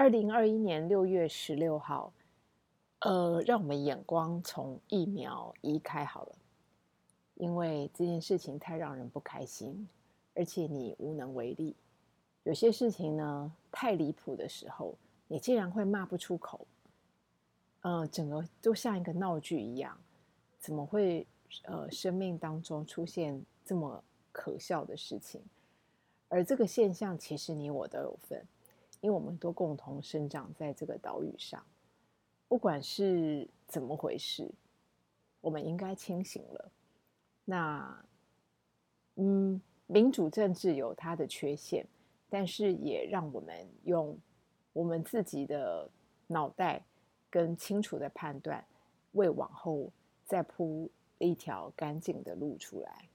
二零二一年六月十六号，呃，让我们眼光从疫苗移开好了，因为这件事情太让人不开心，而且你无能为力。有些事情呢，太离谱的时候，你竟然会骂不出口，呃，整个就像一个闹剧一样，怎么会呃，生命当中出现这么可笑的事情？而这个现象，其实你我都有份。因为我们都共同生长在这个岛屿上，不管是怎么回事，我们应该清醒了。那，嗯，民主政治有它的缺陷，但是也让我们用我们自己的脑袋跟清楚的判断，为往后再铺一条干净的路出来。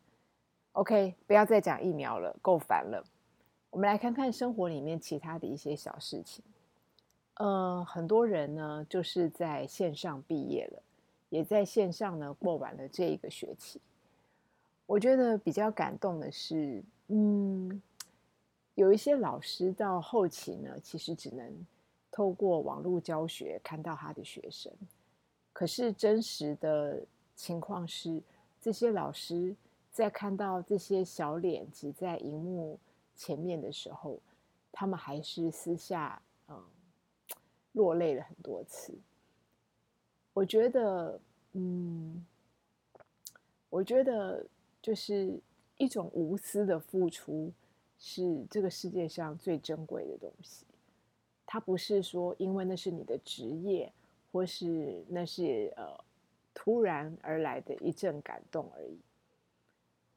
OK，不要再讲疫苗了，够烦了。我们来看看生活里面其他的一些小事情。呃，很多人呢就是在线上毕业了，也在线上呢过完了这一个学期。我觉得比较感动的是，嗯，有一些老师到后期呢，其实只能透过网络教学看到他的学生。可是真实的情况是，这些老师在看到这些小脸挤在荧幕。前面的时候，他们还是私下嗯落泪了很多次。我觉得，嗯，我觉得就是一种无私的付出，是这个世界上最珍贵的东西。它不是说因为那是你的职业，或是那是呃突然而来的一阵感动而已。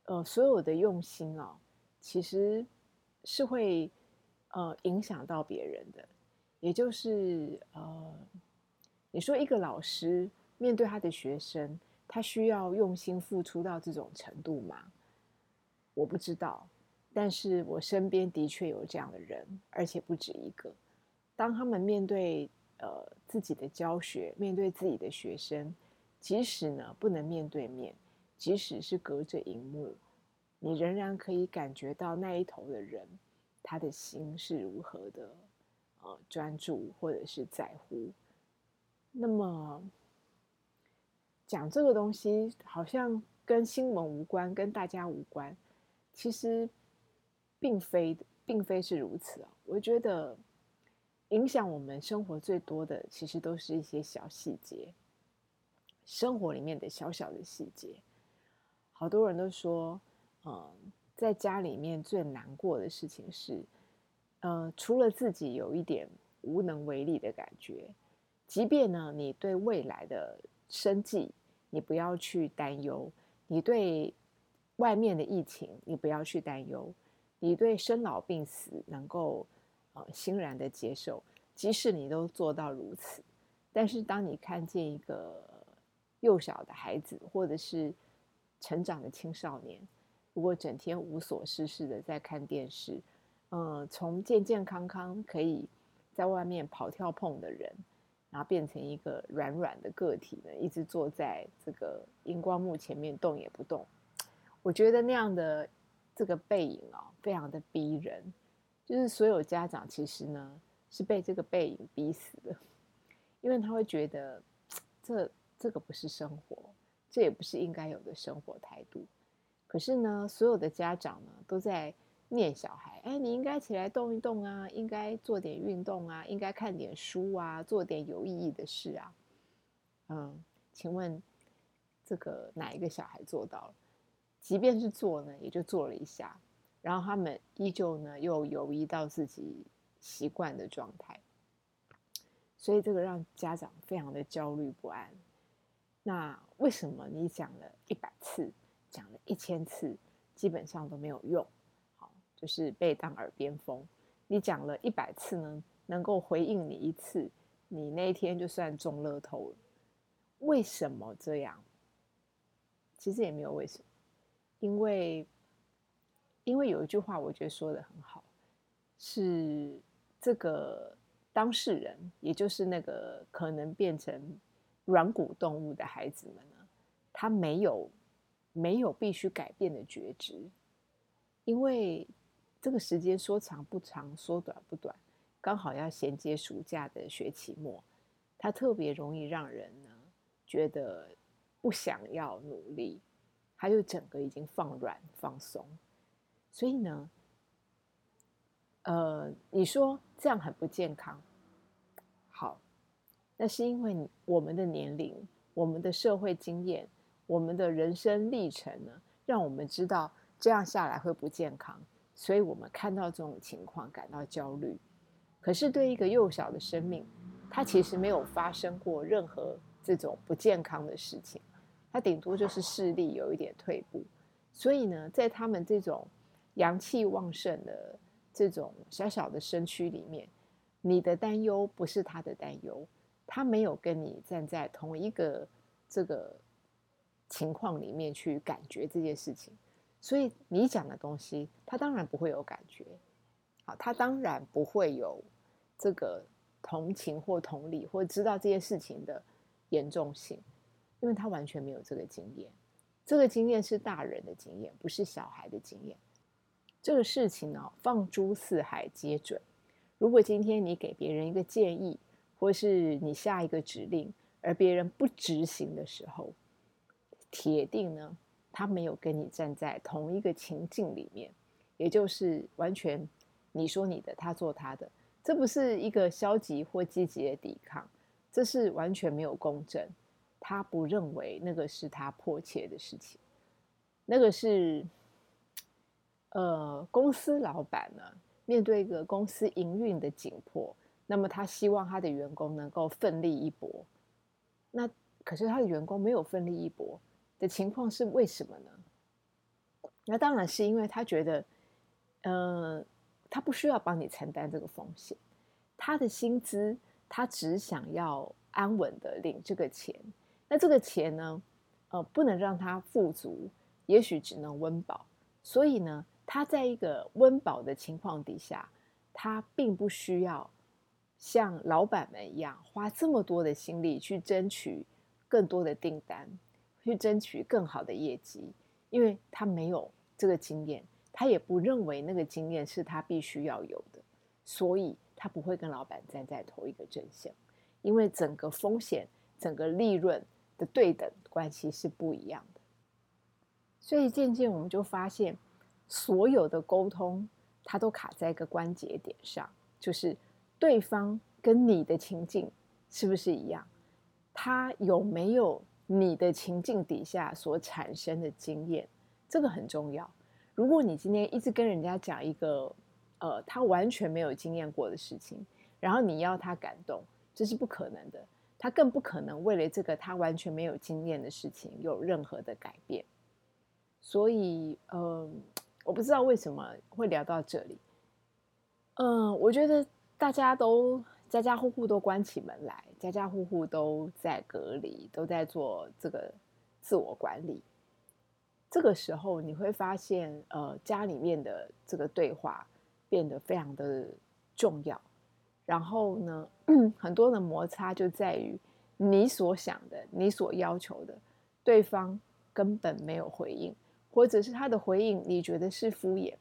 呃，所有的用心啊，其实。是会，呃，影响到别人的，也就是呃，你说一个老师面对他的学生，他需要用心付出到这种程度吗？我不知道，但是我身边的确有这样的人，而且不止一个。当他们面对呃自己的教学，面对自己的学生，即使呢不能面对面，即使是隔着荧幕。你仍然可以感觉到那一头的人，他的心是如何的，呃，专注或者是在乎。那么讲这个东西，好像跟新闻无关，跟大家无关。其实并非，并非是如此啊。我觉得影响我们生活最多的，其实都是一些小细节，生活里面的小小的细节。好多人都说。嗯，在家里面最难过的事情是，呃，除了自己有一点无能为力的感觉，即便呢，你对未来的生计，你不要去担忧；你对外面的疫情，你不要去担忧；你对生老病死能够呃欣然的接受，即使你都做到如此，但是当你看见一个幼小的孩子，或者是成长的青少年，如果整天无所事事的在看电视，嗯，从健健康康可以在外面跑跳碰的人，然后变成一个软软的个体呢，一直坐在这个荧光幕前面动也不动，我觉得那样的这个背影啊，非常的逼人。就是所有家长其实呢是被这个背影逼死的，因为他会觉得这这个不是生活，这也不是应该有的生活态度。可是呢，所有的家长呢都在念小孩，哎，你应该起来动一动啊，应该做点运动啊，应该看点书啊，做点有意义的事啊。嗯，请问这个哪一个小孩做到了？即便是做呢，也就做了一下，然后他们依旧呢又游移到自己习惯的状态，所以这个让家长非常的焦虑不安。那为什么你讲了一百次？讲了一千次，基本上都没有用，好，就是被当耳边风。你讲了一百次呢，能够回应你一次，你那一天就算中乐透了。为什么这样？其实也没有为什么，因为因为有一句话，我觉得说的很好，是这个当事人，也就是那个可能变成软骨动物的孩子们呢，他没有。没有必须改变的觉知，因为这个时间说长不长，说短不短，刚好要衔接暑假的学期末，它特别容易让人呢觉得不想要努力，他就整个已经放软放松。所以呢，呃，你说这样很不健康，好，那是因为我们的年龄、我们的社会经验、我们的人生历程呢，让我们知道这样下来会不健康，所以我们看到这种情况感到焦虑。可是对一个幼小的生命，他其实没有发生过任何这种不健康的事情，他顶多就是视力有一点退步。所以呢，在他们这种阳气旺盛的这种小小的身躯里面，你的担忧不是他的担忧，他没有跟你站在同一个这个情况里面去感觉这件事情，所以你讲的东西，他当然不会有感觉。好，他当然不会有。这个同情或同理，或知道这件事情的严重性，因为他完全没有这个经验。这个经验是大人的经验，不是小孩的经验。这个事情呢，放诸四海皆准。如果今天你给别人一个建议，或是你下一个指令，而别人不执行的时候，铁定呢，他没有跟你站在同一个情境里面，也就是完全你说你的，他做他的。这不是一个消极或积极的抵抗，这是完全没有公正。他不认为那个是他迫切的事情，那个是，呃，公司老板呢面对一个公司营运的紧迫，那么他希望他的员工能够奋力一搏。那可是他的员工没有奋力一搏的情况是为什么呢？那当然是因为他觉得，嗯。他不需要帮你承担这个风险，他的薪资他只想要安稳的领这个钱。那这个钱呢，呃，不能让他富足，也许只能温饱。所以呢，他在一个温饱的情况底下，他并不需要像老板们一样花这么多的心力去争取更多的订单，去争取更好的业绩，因为他没有这个经验。他也不认为那个经验是他必须要有的，所以他不会跟老板站在同一个阵线，因为整个风险、整个利润的对等关系是不一样的。所以渐渐我们就发现，所有的沟通，它都卡在一个关节点上，就是对方跟你的情境是不是一样？他有没有你的情境底下所产生的经验？这个很重要。如果你今天一直跟人家讲一个，呃，他完全没有经验过的事情，然后你要他感动，这是不可能的。他更不可能为了这个他完全没有经验的事情有任何的改变。所以，嗯，我不知道为什么会聊到这里。嗯，我觉得大家都家家户户都关起门来，家家户户都在隔离，都在做这个自我管理。这个时候你会发现，呃，家里面的这个对话变得非常的重要。然后呢，很多的摩擦就在于你所想的、你所要求的，对方根本没有回应，或者是他的回应你觉得是敷衍。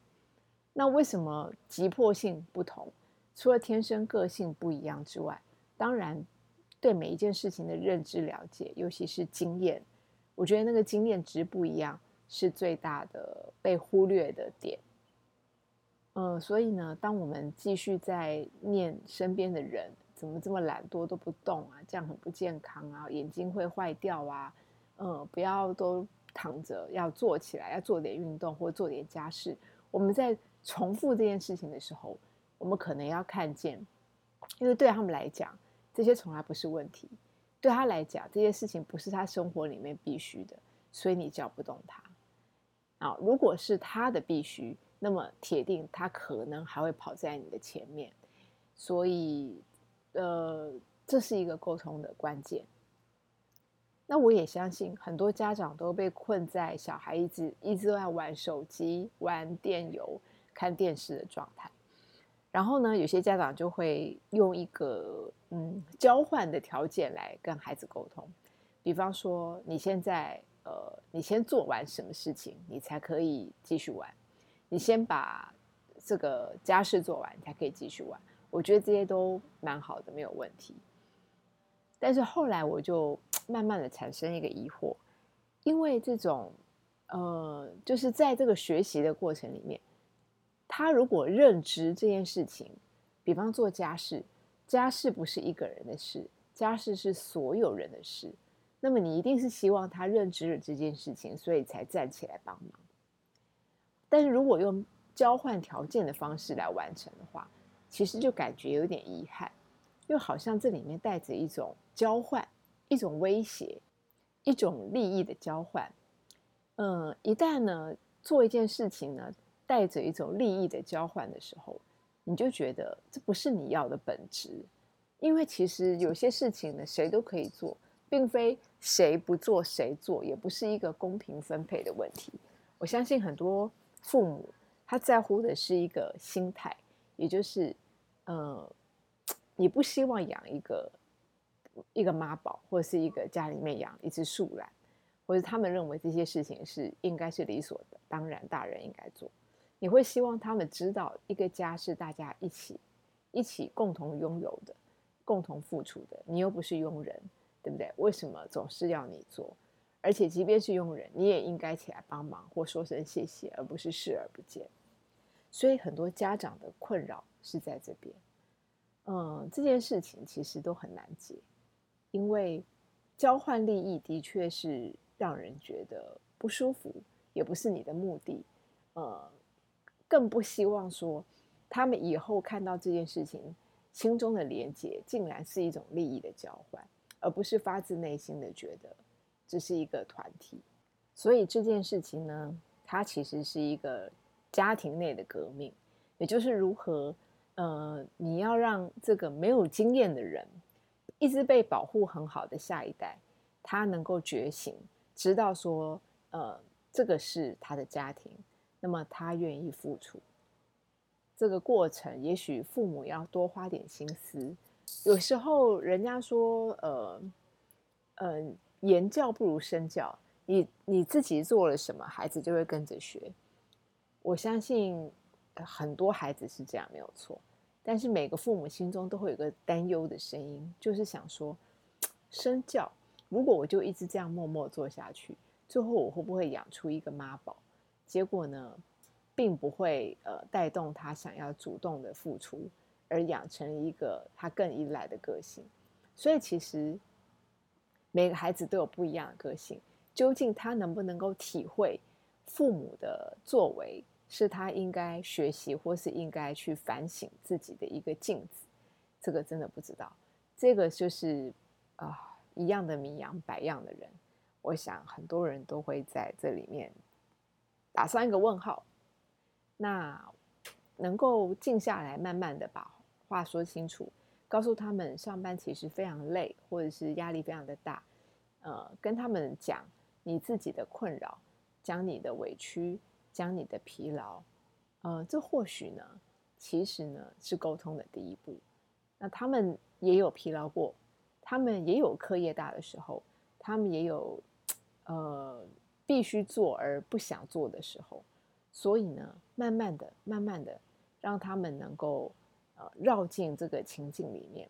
那为什么急迫性不同？除了天生个性不一样之外，当然对每一件事情的认知了解，尤其是经验，我觉得那个经验值不一样。是最大的被忽略的点，嗯，所以呢，当我们继续在念身边的人怎么这么懒惰都不动啊，这样很不健康啊，眼睛会坏掉啊，嗯，不要都躺着，要坐起来，要做点运动或做点家事。我们在重复这件事情的时候，我们可能要看见，因为对他们来讲，这些从来不是问题，对他来讲，这些事情不是他生活里面必须的，所以你叫不动他。啊，如果是他的必须，那么铁定他可能还会跑在你的前面，所以，呃，这是一个沟通的关键。那我也相信很多家长都被困在小孩一直一直在玩手机、玩电游、看电视的状态，然后呢，有些家长就会用一个嗯交换的条件来跟孩子沟通，比方说你现在。呃，你先做完什么事情，你才可以继续玩。你先把这个家事做完，才可以继续玩。我觉得这些都蛮好的，没有问题。但是后来我就慢慢的产生一个疑惑，因为这种呃，就是在这个学习的过程里面，他如果认知这件事情，比方做家事，家事不是一个人的事，家事是所有人的事，那么你一定是希望他认知了这件事情，所以才站起来帮忙。但是如果用交换条件的方式来完成的话，其实就感觉有点遗憾，又好像这里面带着一种交换、一种威胁、一种利益的交换。嗯，一旦呢做一件事情呢，带着一种利益的交换的时候，你就觉得这不是你要的本质。因为其实有些事情呢，谁都可以做，并非谁不做谁做，也不是一个公平分配的问题。我相信很多父母。他在乎的是一个心态，也就是，呃，你不希望养一个一个妈宝，或者是一个家里面养一只树懒，或者他们认为这些事情是应该是理所当然，大人应该做。你会希望他们知道，一个家是大家一起一起共同拥有的，共同付出的。你又不是佣人，对不对？为什么总是要你做？而且，即便是佣人，你也应该起来帮忙或说声谢谢，而不是视而不见。所以，很多家长的困扰是在这边。嗯，这件事情其实都很难解，因为交换利益的确是让人觉得不舒服，也不是你的目的。呃，更不希望说他们以后看到这件事情，心中的连结竟然是一种利益的交换，而不是发自内心的觉得。这是一个团体，所以这件事情呢，它其实是一个家庭内的革命，也就是如何，呃，你要让这个没有经验的人，一直被保护很好的下一代，他能够觉醒，知道说，呃，这个是他的家庭，那么他愿意付出。这个过程，也许父母要多花点心思。有时候人家说，呃，嗯。言教不如身教，你你自己做了什么，孩子就会跟着学。我相信很多孩子是这样，没有错。但是每个父母心中都会有个担忧的声音，就是想说，身教如果我就一直这样默默做下去，最后我会不会养出一个妈宝？结果呢，并不会呃带动他想要主动的付出，而养成一个他更依赖的个性。所以其实。每个孩子都有不一样的个性，究竟他能不能够体会父母的作为是他应该学习或是应该去反省自己的一个镜子？这个真的不知道。这个就是啊，一样的名扬百样的人，我想很多人都会在这里面打上一个问号。那能够静下来，慢慢的把话说清楚。告诉他们上班其实非常累，或者是压力非常的大，呃，跟他们讲你自己的困扰，讲你的委屈，讲你的疲劳，呃，这或许呢，其实呢是沟通的第一步。那他们也有疲劳过，他们也有课业大的时候，他们也有呃必须做而不想做的时候，所以呢，慢慢的、慢慢的，让他们能够。呃，绕进这个情境里面，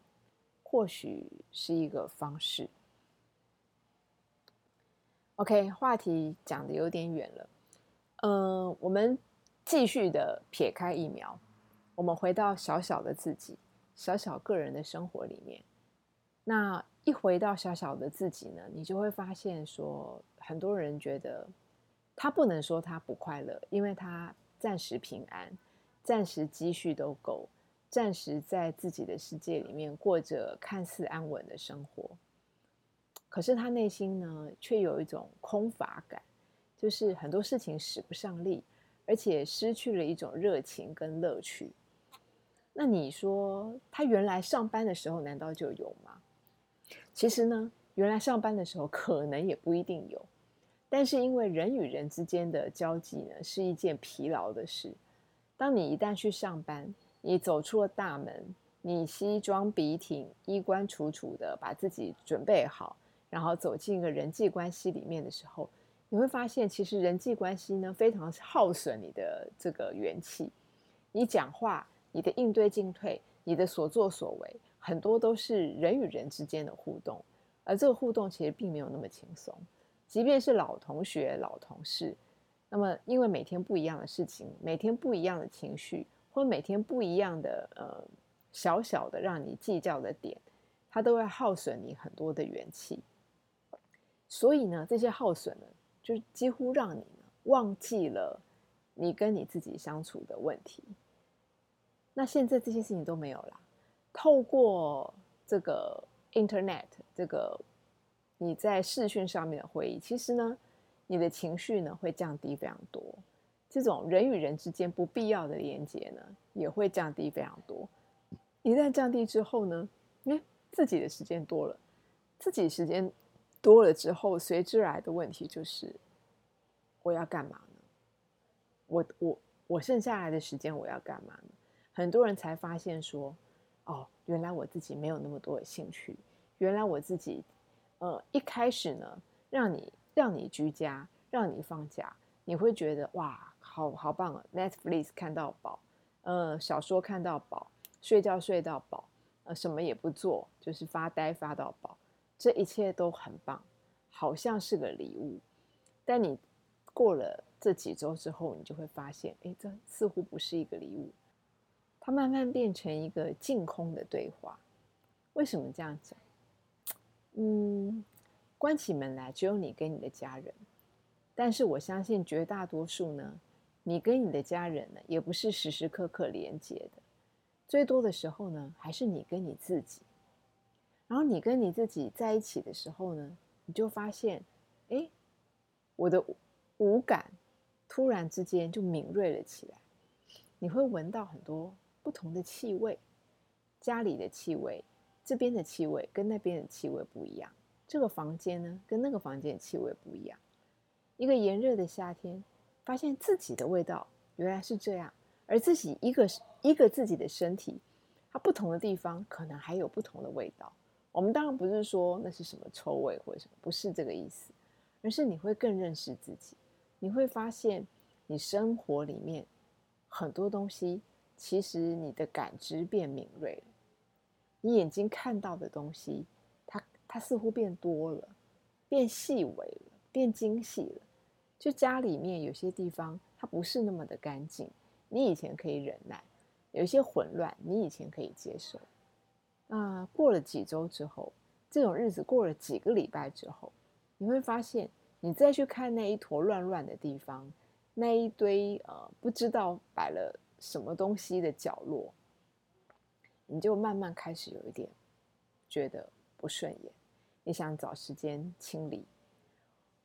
或许是一个方式。OK，话题讲的有点远了，嗯，我们继续的撇开疫苗，我们回到小小的自己，小小个人的生活里面。那一回到小小的自己呢，你就会发现说，很多人觉得他不能说他不快乐，因为他暂时平安，暂时积蓄都够。暂时在自己的世界里面过着看似安稳的生活，可是他内心呢，却有一种空乏感，就是很多事情使不上力，而且失去了一种热情跟乐趣。那你说他原来上班的时候难道就有吗？其实呢，原来上班的时候可能也不一定有，但是因为人与人之间的交际呢，是一件疲劳的事。当你一旦去上班，你走出了大门，你西装笔挺、衣冠楚楚的把自己准备好，然后走进一个人际关系里面的时候，你会发现，其实人际关系呢非常耗损你的这个元气。你讲话、你的应对进退，你的所作所为很多都是人与人之间的互动，而这个互动其实并没有那么轻松。即便是老同学、老同事，那么因为每天不一样的事情，每天不一样的情绪，或每天不一样的呃小小的让你计较的点，它都会耗损你很多的元气。所以呢，这些耗损呢，就几乎让你忘记了你跟你自己相处的问题。那现在这些事情都没有了，透过这个 Internet 这个。你在视讯上面的会议，其实呢，你的情绪呢会降低非常多，这种人与人之间不必要的连接呢也会降低非常多。一旦降低之后呢，哎，自己的时间多了，自己时间多了之后，随之来的问题就是，我要干嘛呢？我我我剩下来的时间我要干嘛呢？很多人才发现说，哦，原来我自己没有那么多的兴趣，原来我自己。呃，一开始呢，让你让你居家，让你放假，你会觉得哇，好好棒啊！Netflix 看到饱，呃，小说看到饱，睡觉睡到饱，呃，什么也不做，就是发呆发到饱，这一切都很棒，好像是个礼物。但你过了这几周之后，你就会发现，哎，这似乎不是一个礼物，它慢慢变成一个净空的对话。为什么这样讲？嗯，关起门来只有你跟你的家人，但是我相信绝大多数呢，你跟你的家人呢，也不是时时刻刻连接的，最多的时候呢，还是你跟你自己。然后你跟你自己在一起的时候呢，你就发现，哎，我的五感突然之间就敏锐了起来，你会闻到很多不同的气味，家里的气味。这边的气味跟那边的气味不一样，这个房间呢跟那个房间的气味不一样。一个炎热的夏天，发现自己的味道原来是这样，而自己一个一个自己的身体，它不同的地方可能还有不同的味道。我们当然不是说那是什么臭味或者什么，不是这个意思，而是你会更认识自己，你会发现你生活里面很多东西，其实你的感知变敏锐了。你眼睛看到的东西，它它似乎变多了，变细微了，变精细了。就家里面有些地方，它不是那么的干净，你以前可以忍耐；有一些混乱，你以前可以接受。那过了几周之后，这种日子过了几个礼拜之后，你会发现，你再去看那一坨乱乱的地方，那一堆呃不知道摆了什么东西的角落。你就慢慢开始有一点觉得不顺眼，你想找时间清理，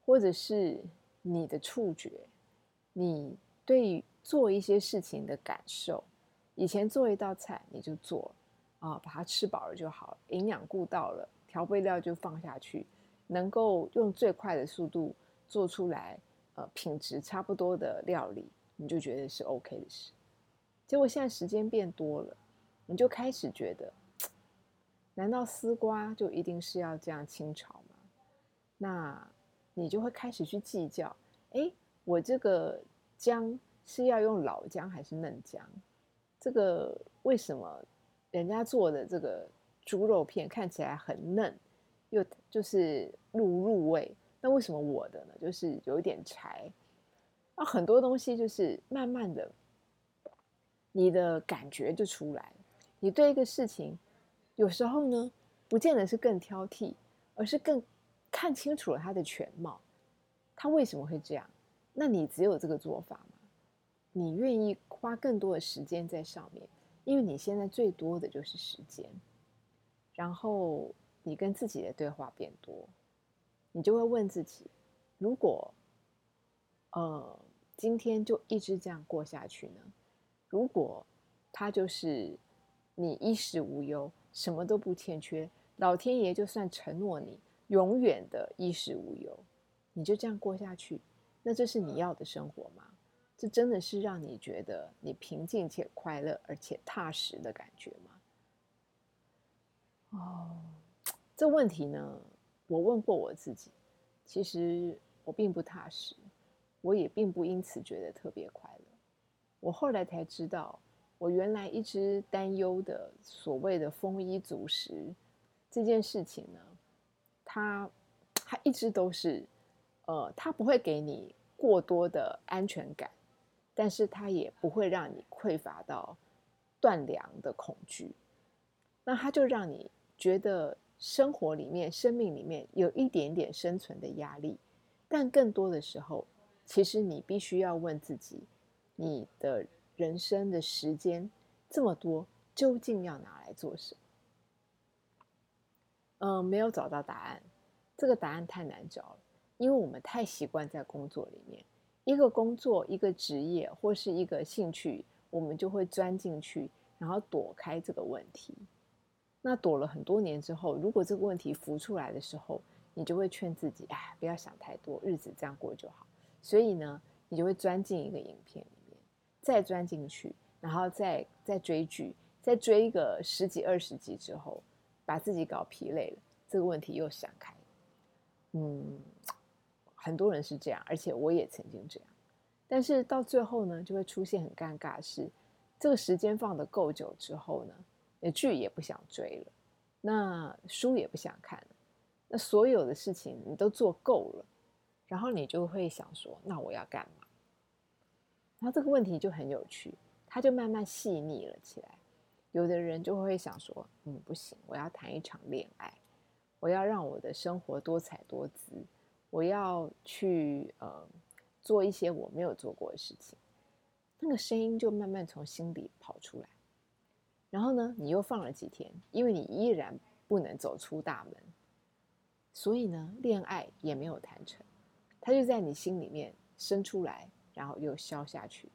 或者是你的触觉，你对做一些事情的感受，以前做一道菜你就做啊，把它吃饱了就好，营养顾到了，调味料就放下去，能够用最快的速度做出来，呃，品质差不多的料理，你就觉得是 OK 的事。结果现在时间变多了。你就开始觉得，难道丝瓜就一定是要这样清炒吗？那你就会开始去计较，哎，我这个姜是要用老姜还是嫩姜？这个为什么人家做的这个猪肉片看起来很嫩，又就是入入味？那为什么我的呢，就是有一点柴？啊，很多东西就是慢慢的，你的感觉就出来了。你对一个事情，有时候呢，不见得是更挑剔，而是更看清楚了它的全貌。他为什么会这样？那你只有这个做法吗？你愿意花更多的时间在上面，因为你现在最多的就是时间。然后你跟自己的对话变多，你就会问自己：如果，呃，今天就一直这样过下去呢？如果他就是。你衣食无忧，什么都不欠缺，老天爷就算承诺你永远的衣食无忧，你就这样过下去，那这是你要的生活吗？这真的是让你觉得你平静且快乐而且踏实的感觉吗？哦，这问题呢，我问过我自己，其实我并不踏实，我也并不因此觉得特别快。我后来才知道。我原来一直担忧的所谓的丰衣足食这件事情呢，它它一直都是，呃，它不会给你过多的安全感，但是它也不会让你匮乏到断粮的恐惧，那它就让你觉得生活里面、生命里面有一点点生存的压力，但更多的时候，其实你必须要问自己，你的。人生的时间这么多，究竟要拿来做什么？嗯，没有找到答案。这个答案太难找了，因为我们太习惯在工作里面，一个工作、一个职业或是一个兴趣，我们就会钻进去，然后躲开这个问题。那躲了很多年之后，如果这个问题浮出来的时候，你就会劝自己：哎，不要想太多，日子这样过就好。所以呢，你就会钻进一个影片。再钻进去，然后再再追剧，再追一个十几二十集之后，把自己搞疲累了，这个问题又想开。嗯，很多人是这样，而且我也曾经这样。但是到最后呢，就会出现很尴尬是，这个时间放的够久之后呢，那剧也不想追了，那书也不想看了，那所有的事情你都做够了，然后你就会想说，那我要干嘛？然后这个问题就很有趣，他就慢慢细腻了起来。有的人就会想说：“嗯，不行，我要谈一场恋爱，我要让我的生活多彩多姿，我要去呃做一些我没有做过的事情。”那个声音就慢慢从心里跑出来。然后呢，你又放了几天，因为你依然不能走出大门，所以呢，恋爱也没有谈成，它就在你心里面生出来。然后又消下去，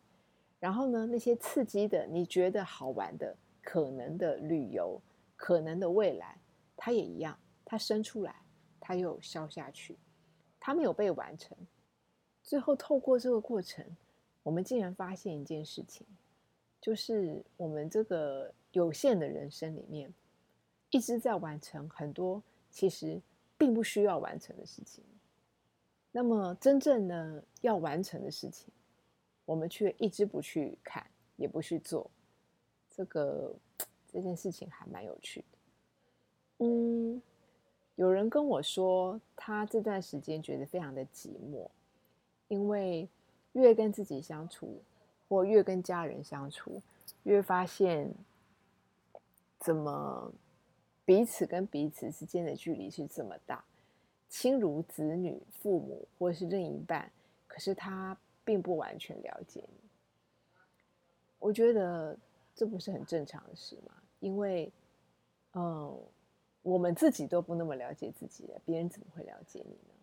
然后呢？那些刺激的、你觉得好玩的、可能的旅游、可能的未来，它也一样，它生出来，它又消下去，它没有被完成。最后透过这个过程，我们竟然发现一件事情，就是我们这个有限的人生里面，一直在完成很多其实并不需要完成的事情。那么，真正呢要完成的事情，我们却一直不去看，也不去做。这个这件事情还蛮有趣的。嗯，有人跟我说，他这段时间觉得非常的寂寞，因为越跟自己相处，或越跟家人相处，越发现怎么彼此跟彼此之间的距离是这么大。亲如子女、父母或是另一半，可是他并不完全了解你。我觉得这不是很正常的事吗？因为，嗯，我们自己都不那么了解自己，别人怎么会了解你呢？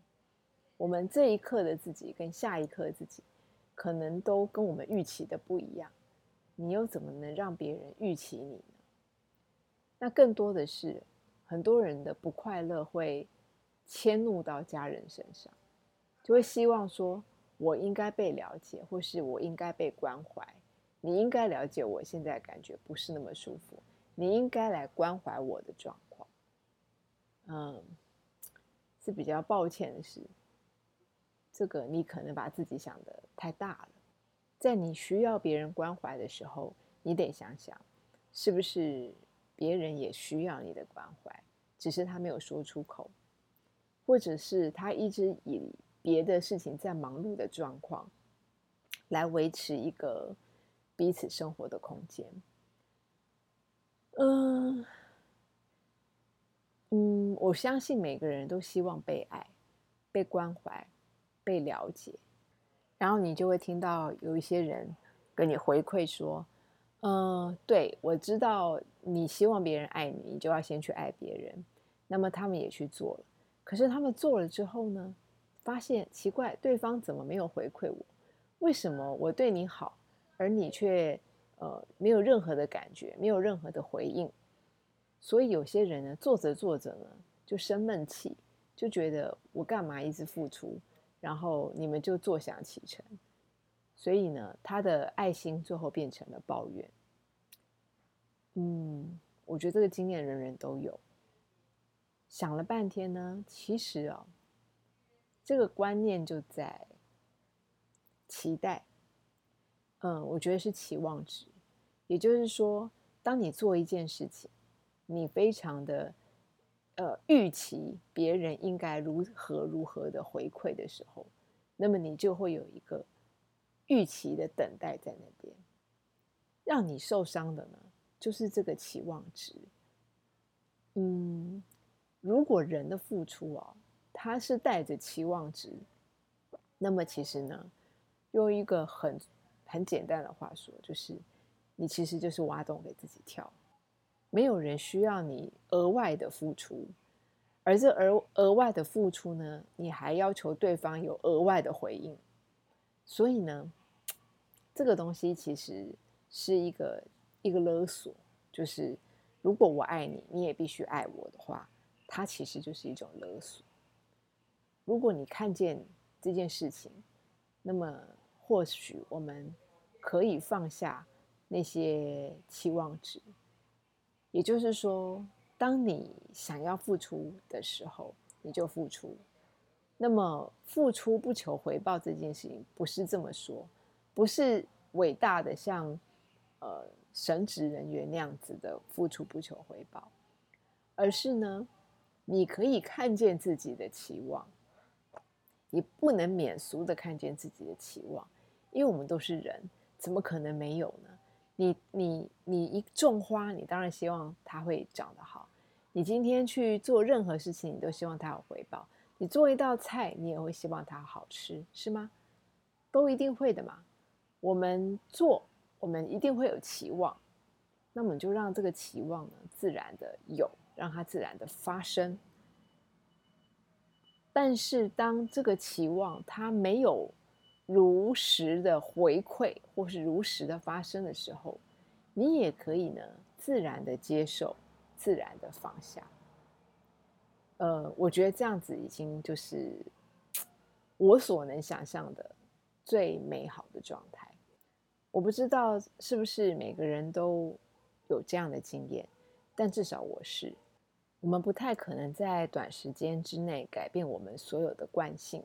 我们这一刻的自己跟下一刻的自己，可能都跟我们预期的不一样。你又怎么能让别人预期你呢？那更多的是很多人的不快乐会。迁怒到家人身上，就会希望说：“我应该被了解，或是我应该被关怀。你应该了解我现在感觉不是那么舒服，你应该来关怀我的状况。”嗯，是比较抱歉的是，这个你可能把自己想的太大了。在你需要别人关怀的时候，你得想想，是不是别人也需要你的关怀，只是他没有说出口。或者是他一直以别的事情在忙碌的状况，来维持一个彼此生活的空间。嗯嗯，我相信每个人都希望被爱、被关怀、被了解。然后你就会听到有一些人跟你回馈说：“嗯，对我知道你希望别人爱你，你就要先去爱别人。”那么他们也去做了。可是他们做了之后呢，发现奇怪，对方怎么没有回馈我？为什么我对你好，而你却呃没有任何的感觉，没有任何的回应？所以有些人呢，做着做着呢，就生闷气，就觉得我干嘛一直付出，然后你们就坐享其成。所以呢，他的爱心最后变成了抱怨。嗯，我觉得这个经验人人都有。想了半天呢，其实哦，这个观念就在期待。嗯，我觉得是期望值。也就是说，当你做一件事情，你非常的呃预期别人应该如何如何的回馈的时候，那么你就会有一个预期的等待在那边。让你受伤的呢，就是这个期望值。嗯，如果人的付出哦，他是带着期望值，那么其实呢，用一个很很简单的话说，就是你其实就是挖洞给自己跳。没有人需要你额外的付出，而这额额外的付出呢，你还要求对方有额外的回应。所以呢，这个东西其实。是一个一个勒索，就是如果我爱你，你也必须爱我的话，它其实就是一种勒索。如果你看见这件事情，那么或许我们可以放下那些期望值。也就是说，当你想要付出的时候，你就付出。那么付出不求回报这件事情，不是这么说，不是伟大的像。呃，神职人员那样子的付出不求回报，而是呢，你可以看见自己的期望，你不能免俗的看见自己的期望，因为我们都是人，怎么可能没有呢？你你你一种花，你当然希望它会长得好；你今天去做任何事情，你都希望它有回报；你做一道菜，你也会希望它好吃，是吗？都一定会的嘛。我们做。我们一定会有期望，那么就让这个期望呢自然的有，让它自然的发生。但是当这个期望它没有如实的回馈，或是如实的发生的时候，你也可以呢自然的接受，自然的放下。呃，我觉得这样子已经就是 我所能想象的最美好的状态。我不知道是不是每个人都有这样的经验，但至少我是。我们不太可能在短时间之内改变我们所有的惯性，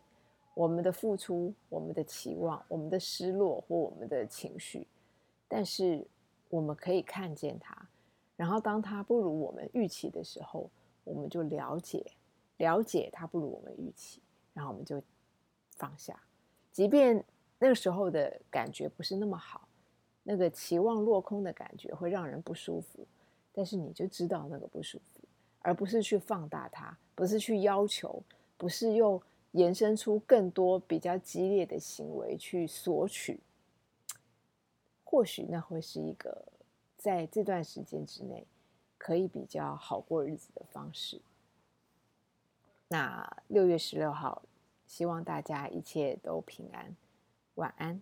我们的付出、我们的期望、我们的失落或我们的情绪。但是我们可以看见它，然后当它不如我们预期的时候，我们就了解，了解它不如我们预期，然后我们就放下，即便。那个时候的感觉不是那么好，那个期望落空的感觉会让人不舒服，但是你就知道那个不舒服，而不是去放大它，不是去要求，不是又延伸出更多比较激烈的行为去索取。或许那会是一个在这段时间之内可以比较好过日子的方式。那六月十六号，希望大家一切都平安。晚安。